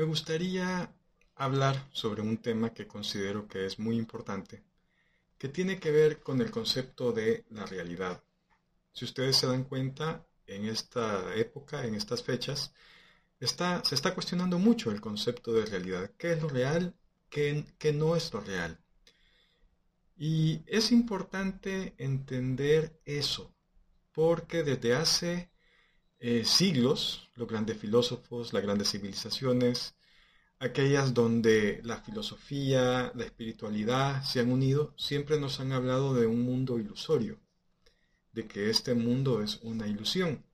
me gustaría hablar sobre un tema que considero que es muy importante, que tiene que ver con el concepto de la realidad. Si ustedes se dan cuenta, en esta época, en estas fechas, se está cuestionando mucho el concepto de realidad. ¿Qué es lo real? ¿Qué, qué no es lo real? Y es importante entender eso, porque desde hace eh, siglos, los grandes filósofos, las grandes civilizaciones, aquellas donde la filosofía, la espiritualidad se han unido, siempre nos han hablado de un mundo ilusorio, de que este mundo es una ilusión.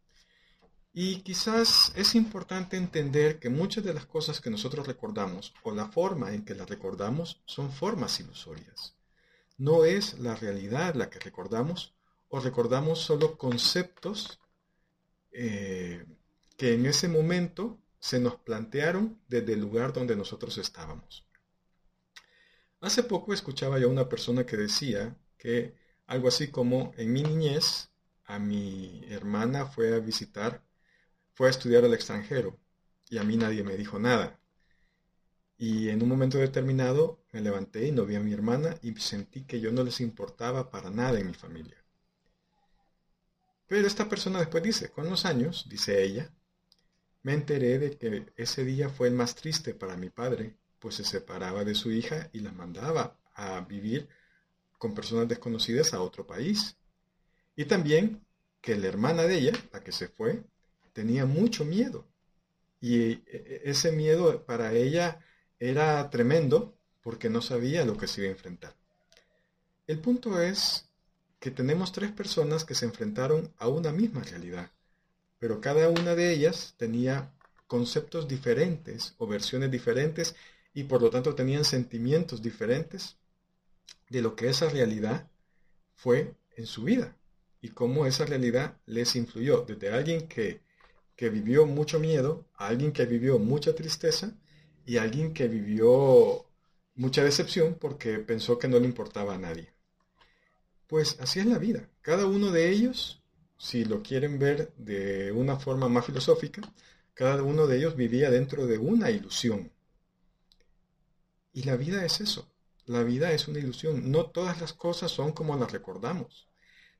Y quizás es importante entender que muchas de las cosas que nosotros recordamos o la forma en que las recordamos son formas ilusorias. No es la realidad la que recordamos o recordamos solo conceptos eh, que en ese momento se nos plantearon desde el lugar donde nosotros estábamos. Hace poco escuchaba yo a una persona que decía que algo así como en mi niñez a mi hermana fue a visitar, fue a estudiar al extranjero y a mí nadie me dijo nada. Y en un momento determinado me levanté y no vi a mi hermana y sentí que yo no les importaba para nada en mi familia. Pero esta persona después dice, con los años, dice ella, me enteré de que ese día fue el más triste para mi padre, pues se separaba de su hija y la mandaba a vivir con personas desconocidas a otro país. Y también que la hermana de ella, la que se fue, tenía mucho miedo. Y e, e, ese miedo para ella era tremendo porque no sabía lo que se iba a enfrentar. El punto es que tenemos tres personas que se enfrentaron a una misma realidad, pero cada una de ellas tenía conceptos diferentes o versiones diferentes y por lo tanto tenían sentimientos diferentes de lo que esa realidad fue en su vida y cómo esa realidad les influyó desde alguien que, que vivió mucho miedo a alguien que vivió mucha tristeza y alguien que vivió mucha decepción porque pensó que no le importaba a nadie. Pues así es la vida. Cada uno de ellos, si lo quieren ver de una forma más filosófica, cada uno de ellos vivía dentro de una ilusión. Y la vida es eso. La vida es una ilusión. No todas las cosas son como las recordamos.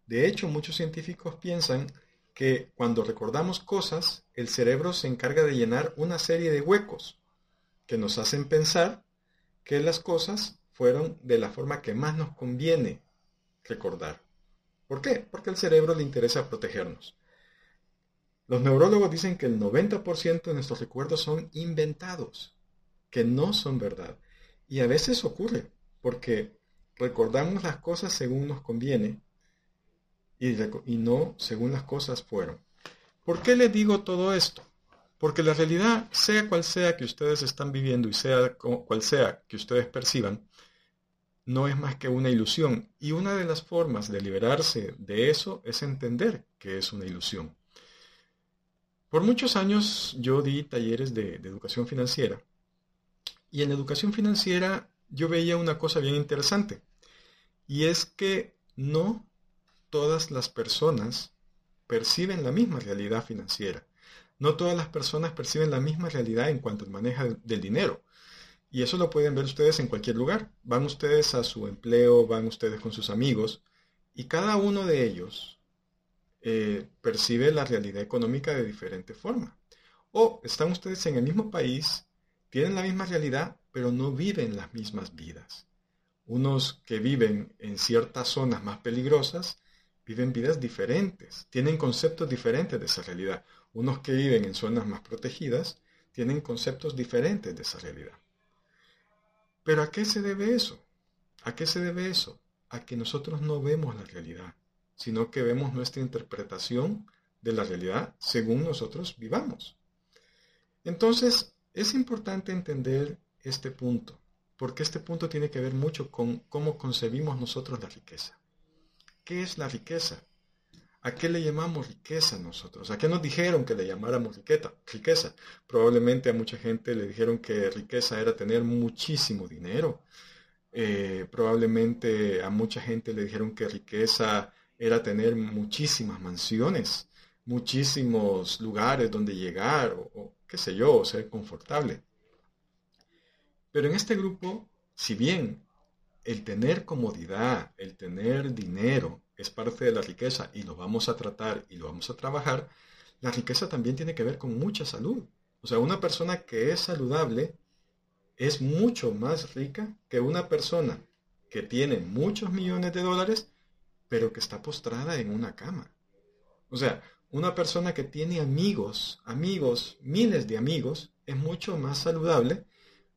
De hecho, muchos científicos piensan que cuando recordamos cosas, el cerebro se encarga de llenar una serie de huecos que nos hacen pensar que las cosas fueron de la forma que más nos conviene recordar. ¿Por qué? Porque al cerebro le interesa protegernos. Los neurólogos dicen que el 90% de nuestros recuerdos son inventados, que no son verdad. Y a veces ocurre, porque recordamos las cosas según nos conviene y, no según las cosas fueron. ¿Por qué les digo todo esto? Porque la realidad, sea cual sea que ustedes están viviendo y sea cual sea que ustedes perciban, no es más que una ilusión. Y una de las formas de liberarse de eso es entender que es una ilusión. Por muchos años yo di talleres de, educación financiera. Y en educación financiera yo veía una cosa bien interesante. Y es que no todas las personas perciben la misma realidad financiera. No todas las personas perciben la misma realidad en cuanto al manejo del dinero. Y eso lo pueden ver ustedes en cualquier lugar. Van ustedes a su empleo, van ustedes con sus amigos, y cada uno de ellos eh, percibe la realidad económica de diferente forma. O están ustedes en el mismo país, tienen la misma realidad, pero no viven las mismas vidas. Unos que viven en ciertas zonas más peligrosas, viven vidas diferentes, tienen conceptos diferentes de esa realidad. Unos que viven en zonas más protegidas, tienen conceptos diferentes de esa realidad. Pero ¿a qué se debe eso? ¿A qué se debe eso? A que nosotros no vemos la realidad, sino que vemos nuestra interpretación de la realidad según nosotros vivamos. Entonces, es importante entender este punto, porque este punto tiene que ver mucho con cómo concebimos nosotros la riqueza. ¿Qué es la riqueza? ¿A qué le llamamos riqueza nosotros? ¿A qué nos dijeron que le llamáramos riqueza? riqueza? Probablemente a mucha gente le dijeron que riqueza era tener muchísimo dinero. Eh, probablemente a mucha gente le dijeron que riqueza era tener muchísimas mansiones, muchísimos lugares donde llegar o, qué sé yo, ser confortable. Pero en este grupo, si bien el tener comodidad, el tener dinero es parte de la riqueza y lo vamos a tratar y lo vamos a trabajar, la riqueza también tiene que ver con mucha salud. O sea, una persona que es saludable es mucho más rica que una persona que tiene muchos millones de dólares, pero que está postrada en una cama. O sea, una persona que tiene amigos, amigos, miles de amigos, es mucho más saludable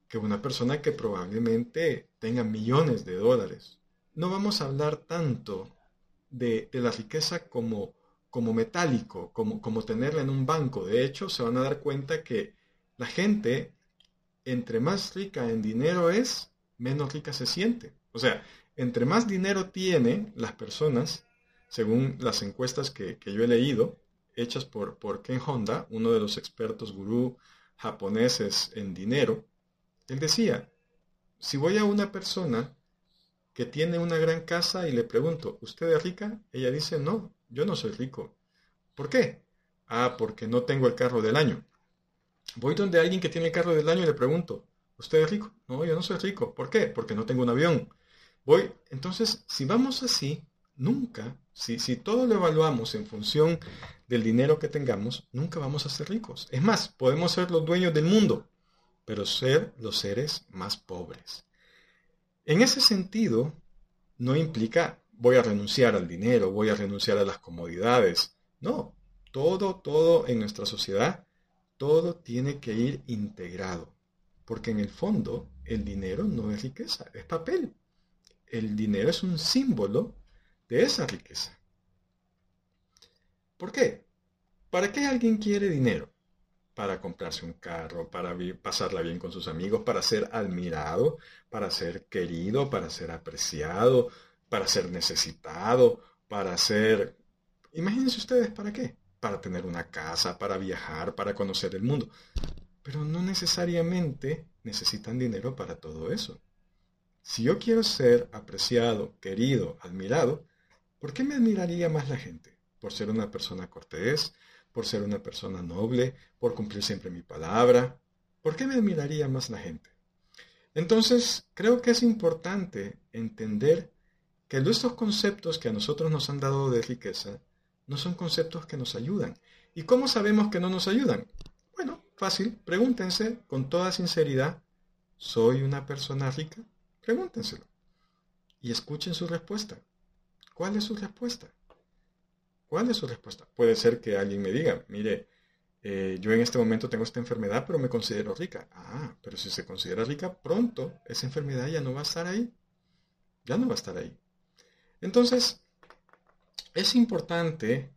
que una persona que probablemente tenga millones de dólares. No vamos a hablar tanto de, la riqueza como, como metálico, como, como tenerla en un banco. De hecho, se van a dar cuenta que la gente, entre más rica en dinero es, menos rica se siente. O sea, entre más dinero tienen las personas, según las encuestas que, yo he leído, hechas por, por Ken Honda, uno de los expertos gurú japoneses en dinero, él decía, si voy a una persona que tiene una gran casa y le pregunto, ¿usted es rica? Ella dice, no, yo no soy rico. ¿Por qué? Ah, porque no tengo el carro del año. Voy donde alguien que tiene el carro del año y le pregunto, ¿usted es rico? No, yo no soy rico. ¿Por qué? Porque no tengo un avión. Voy, entonces, si vamos así, nunca, si, si todo lo evaluamos en función del dinero que tengamos, nunca vamos a ser ricos. Es más, podemos ser los dueños del mundo, pero ser los seres más pobres. En ese sentido, no implica voy a renunciar al dinero, voy a renunciar a las comodidades. No, todo, todo en nuestra sociedad, todo tiene que ir integrado, porque en el fondo el dinero no es riqueza, es papel. El dinero es un símbolo de esa riqueza. ¿Por qué? ¿Para qué alguien quiere dinero? Para comprarse un carro, para pasarla bien con sus amigos, para ser admirado, para ser querido, para ser apreciado, para ser necesitado, para ser... Imagínense ustedes, ¿para qué? Para tener una casa, para viajar, para conocer el mundo. Pero no necesariamente necesitan dinero para todo eso. Si yo quiero ser apreciado, querido, admirado, ¿Por qué me admiraría más la gente? ¿Por ser una persona cortés? ¿Por ser una persona noble? ¿Por cumplir siempre mi palabra? ¿Por qué me admiraría más la gente? Entonces, creo que es importante entender que estos conceptos que a nosotros nos han dado de riqueza no son conceptos que nos ayudan. ¿Y cómo sabemos que no nos ayudan? Bueno, fácil, pregúntense con toda sinceridad, ¿soy una persona rica? Pregúntenselo y escuchen su respuesta. ¿Cuál es su respuesta? ¿Cuál es su respuesta? Puede ser que alguien me diga, mire, eh, yo en este momento tengo esta enfermedad, pero me considero rica. Ah, pero si se considera rica, pronto esa enfermedad ya no va a estar ahí. Ya no va a estar ahí. Entonces, es importante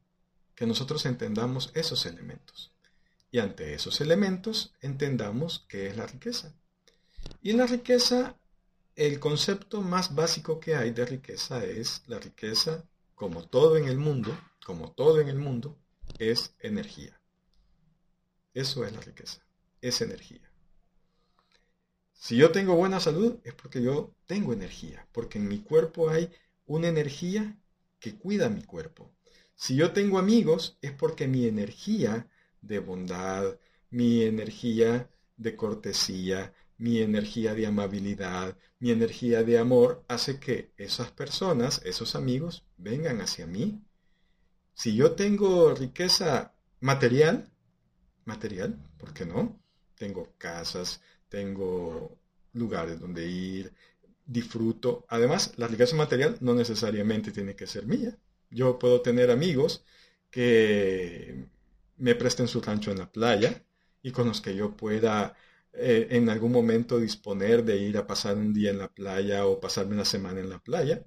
que nosotros entendamos esos elementos. Y ante esos elementos entendamos qué es la riqueza. Y la riqueza el concepto más básico que hay de riqueza es la riqueza, como todo en el mundo, como todo en el mundo, es energía. Eso es la riqueza, es energía. Si yo tengo buena salud es porque yo tengo energía, porque en mi cuerpo hay una energía que cuida mi cuerpo. Si yo tengo amigos es porque mi energía de bondad, mi energía de cortesía, mi energía de amabilidad, mi energía de amor, hace que esas personas, esos amigos, vengan hacia mí. Si yo tengo riqueza material, material, ¿por qué no? Tengo casas, tengo lugares donde ir, disfruto. Además, la riqueza material no necesariamente tiene que ser mía. Yo puedo tener amigos que me presten su rancho en la playa y con los que yo pueda eh, en algún momento disponer de ir a pasar un día en la playa o pasarme una semana en la playa.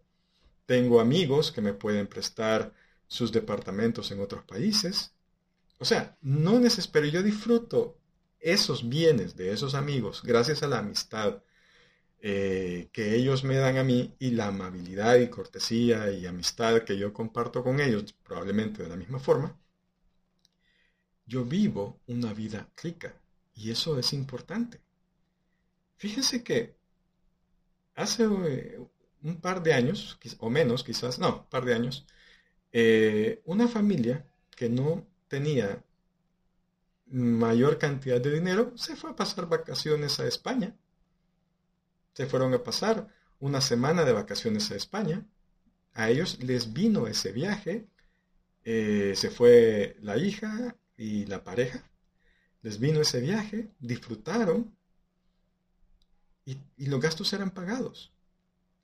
Tengo amigos que me pueden prestar sus departamentos en otros países. O sea, no necesito, yo disfruto esos bienes de esos amigos gracias a la amistad eh, que ellos me dan a mí y la amabilidad y cortesía y amistad que yo comparto con ellos, probablemente de la misma forma. Yo vivo una vida rica. Y eso es importante. Fíjense que hace eh, un par de años, o menos quizás, no, un par de años, eh, una familia que no tenía mayor cantidad de dinero se fue a pasar vacaciones a España. se fueron a pasar una semana de vacaciones a España. A ellos les vino ese viaje. Eh, se fue la hija y la pareja. Les vino ese viaje, disfrutaron y, y los gastos eran pagados.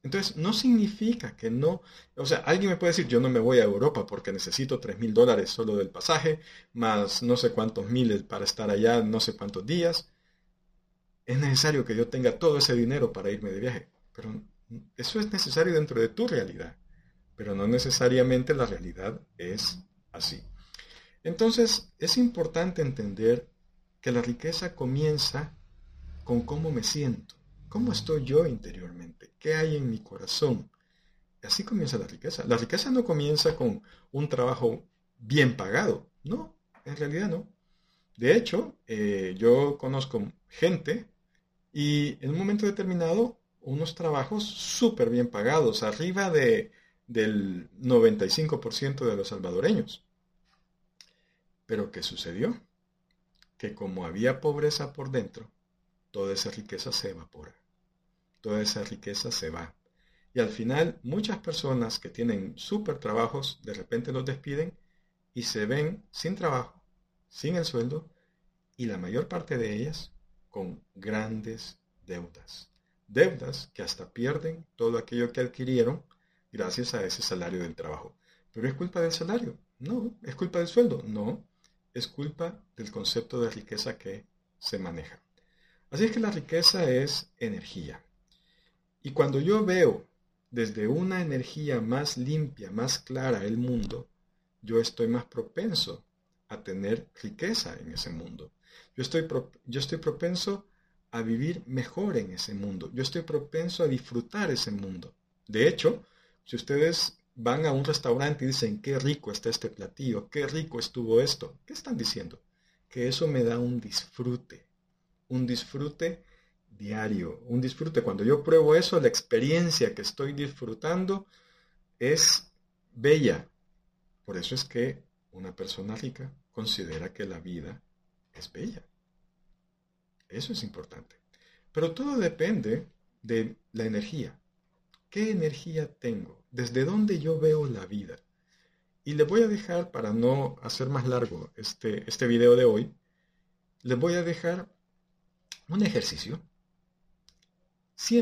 Entonces, no significa que no, o sea, alguien me puede decir, yo no me voy a Europa porque necesito 3 mil dólares solo del pasaje, más no sé cuántos miles para estar allá, no sé cuántos días. Es necesario que yo tenga todo ese dinero para irme de viaje, pero eso es necesario dentro de tu realidad, pero no necesariamente la realidad es así. Entonces, es importante entender que la riqueza comienza con cómo me siento. ¿Cómo estoy yo interiormente? ¿Qué hay en mi corazón? Así comienza la riqueza. La riqueza no comienza con un trabajo bien pagado. No, en realidad no. De hecho, eh, yo conozco gente y en un momento determinado unos trabajos súper bien pagados, arriba de, del 95% de los salvadoreños. Pero ¿qué sucedió? Que como había pobreza por dentro, toda esa riqueza se evapora toda esa riqueza se va. Y al final muchas personas que tienen súper trabajos de repente los despiden y se ven sin trabajo, sin el sueldo y la mayor parte de ellas con grandes deudas. Deudas que hasta pierden todo aquello que adquirieron gracias a ese salario del trabajo. ¿Pero es culpa del salario? No. ¿Es culpa del sueldo? No. Es culpa del concepto de riqueza que se maneja. Así es que la riqueza es energía. Y cuando yo veo desde una energía más limpia, más clara el mundo, yo estoy más propenso a tener riqueza en ese mundo. Yo estoy, yo estoy propenso a vivir mejor en ese mundo. Yo estoy propenso a disfrutar ese mundo. De hecho, si ustedes van a un restaurante y dicen, qué rico está este platillo, qué rico estuvo esto, ¿qué están diciendo? Que eso me da un disfrute, un disfrute diario, un disfrute. Cuando yo pruebo eso, la experiencia que estoy disfrutando es bella. Por eso es que una persona rica considera que la vida es bella. Eso es importante. Pero todo depende de la energía. ¿Qué energía tengo? ¿Desde dónde yo veo la vida? Y les voy a dejar, para no hacer más largo este, este video de hoy, les voy a dejar un ejercicio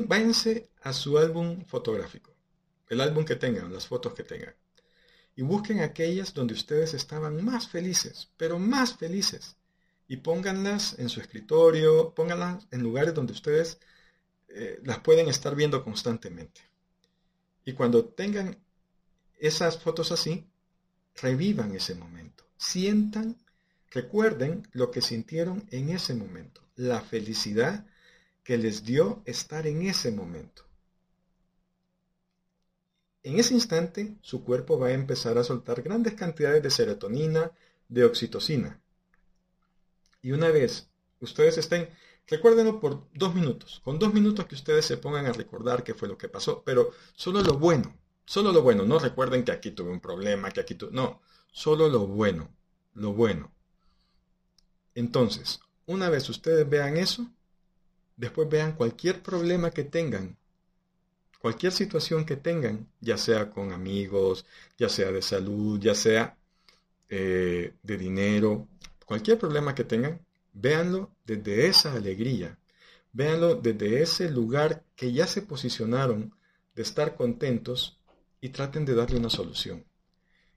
váyanse a su álbum fotográfico, el álbum que tengan, las fotos que tengan, y busquen aquellas donde ustedes estaban más felices, pero más felices, y pónganlas en su escritorio, pónganlas en lugares donde ustedes eh, las pueden estar viendo constantemente. Y cuando tengan esas fotos así, revivan ese momento, sientan, recuerden lo que sintieron en ese momento, la felicidad que les dio estar en ese momento. En ese instante, su cuerpo va a empezar a soltar grandes cantidades de serotonina, de oxitocina. Y una vez ustedes estén, recuérdenlo por dos minutos, con dos minutos que ustedes se pongan a recordar qué fue lo que pasó, pero solo lo bueno, solo lo bueno, no recuerden que aquí tuve un problema, que aquí tuve, no, solo lo bueno, lo bueno. Entonces, una vez ustedes vean eso, después vean cualquier problema que tengan, cualquier situación que tengan, ya sea con amigos, ya sea de salud, ya sea eh, de dinero, cualquier problema que tengan, véanlo desde esa alegría, véanlo desde ese lugar que ya se posicionaron de estar contentos y traten de darle una solución.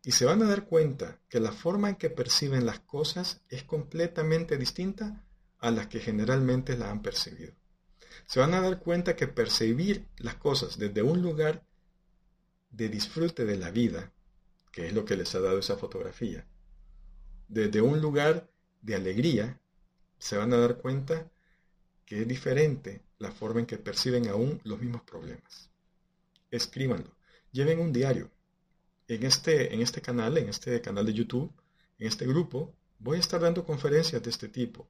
Y se van a dar cuenta que la forma en que perciben las cosas es completamente distinta a las que generalmente la han percibido. Se van a dar cuenta que percibir las cosas desde un lugar de disfrute de la vida, que es lo que les ha dado esa fotografía, desde un lugar de alegría, se van a dar cuenta que es diferente la forma en que perciben aún los mismos problemas. Escríbanlo, lleven un diario. En este, en este canal, en este canal de YouTube, en este grupo, voy a estar dando conferencias de este tipo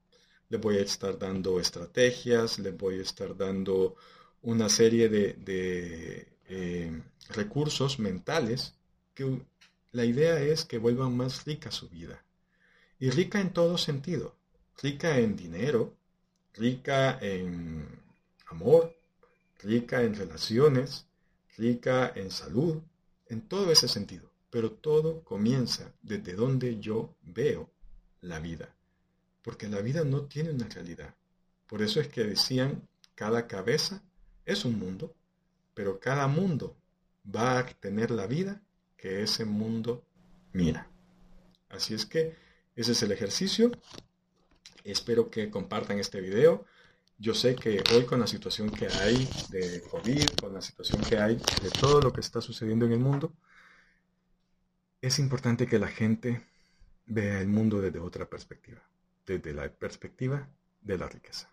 les voy a estar dando estrategias, les voy a estar dando una serie de, eh, recursos mentales que la idea es que vuelvan más rica su vida. Y rica en todo sentido. Rica en dinero, rica en amor, rica en relaciones, rica en salud, en todo ese sentido. Pero todo comienza desde donde yo veo la vida. Porque la vida no tiene una realidad. Por eso es que decían, cada cabeza es un mundo, pero cada mundo va a tener la vida que ese mundo mira. Así es que ese es el ejercicio. Espero que compartan este video. Yo sé que hoy con la situación que hay de COVID, con la situación que hay de todo lo que está sucediendo en el mundo, es importante que la gente vea el mundo desde otra perspectiva, desde la perspectiva de la riqueza.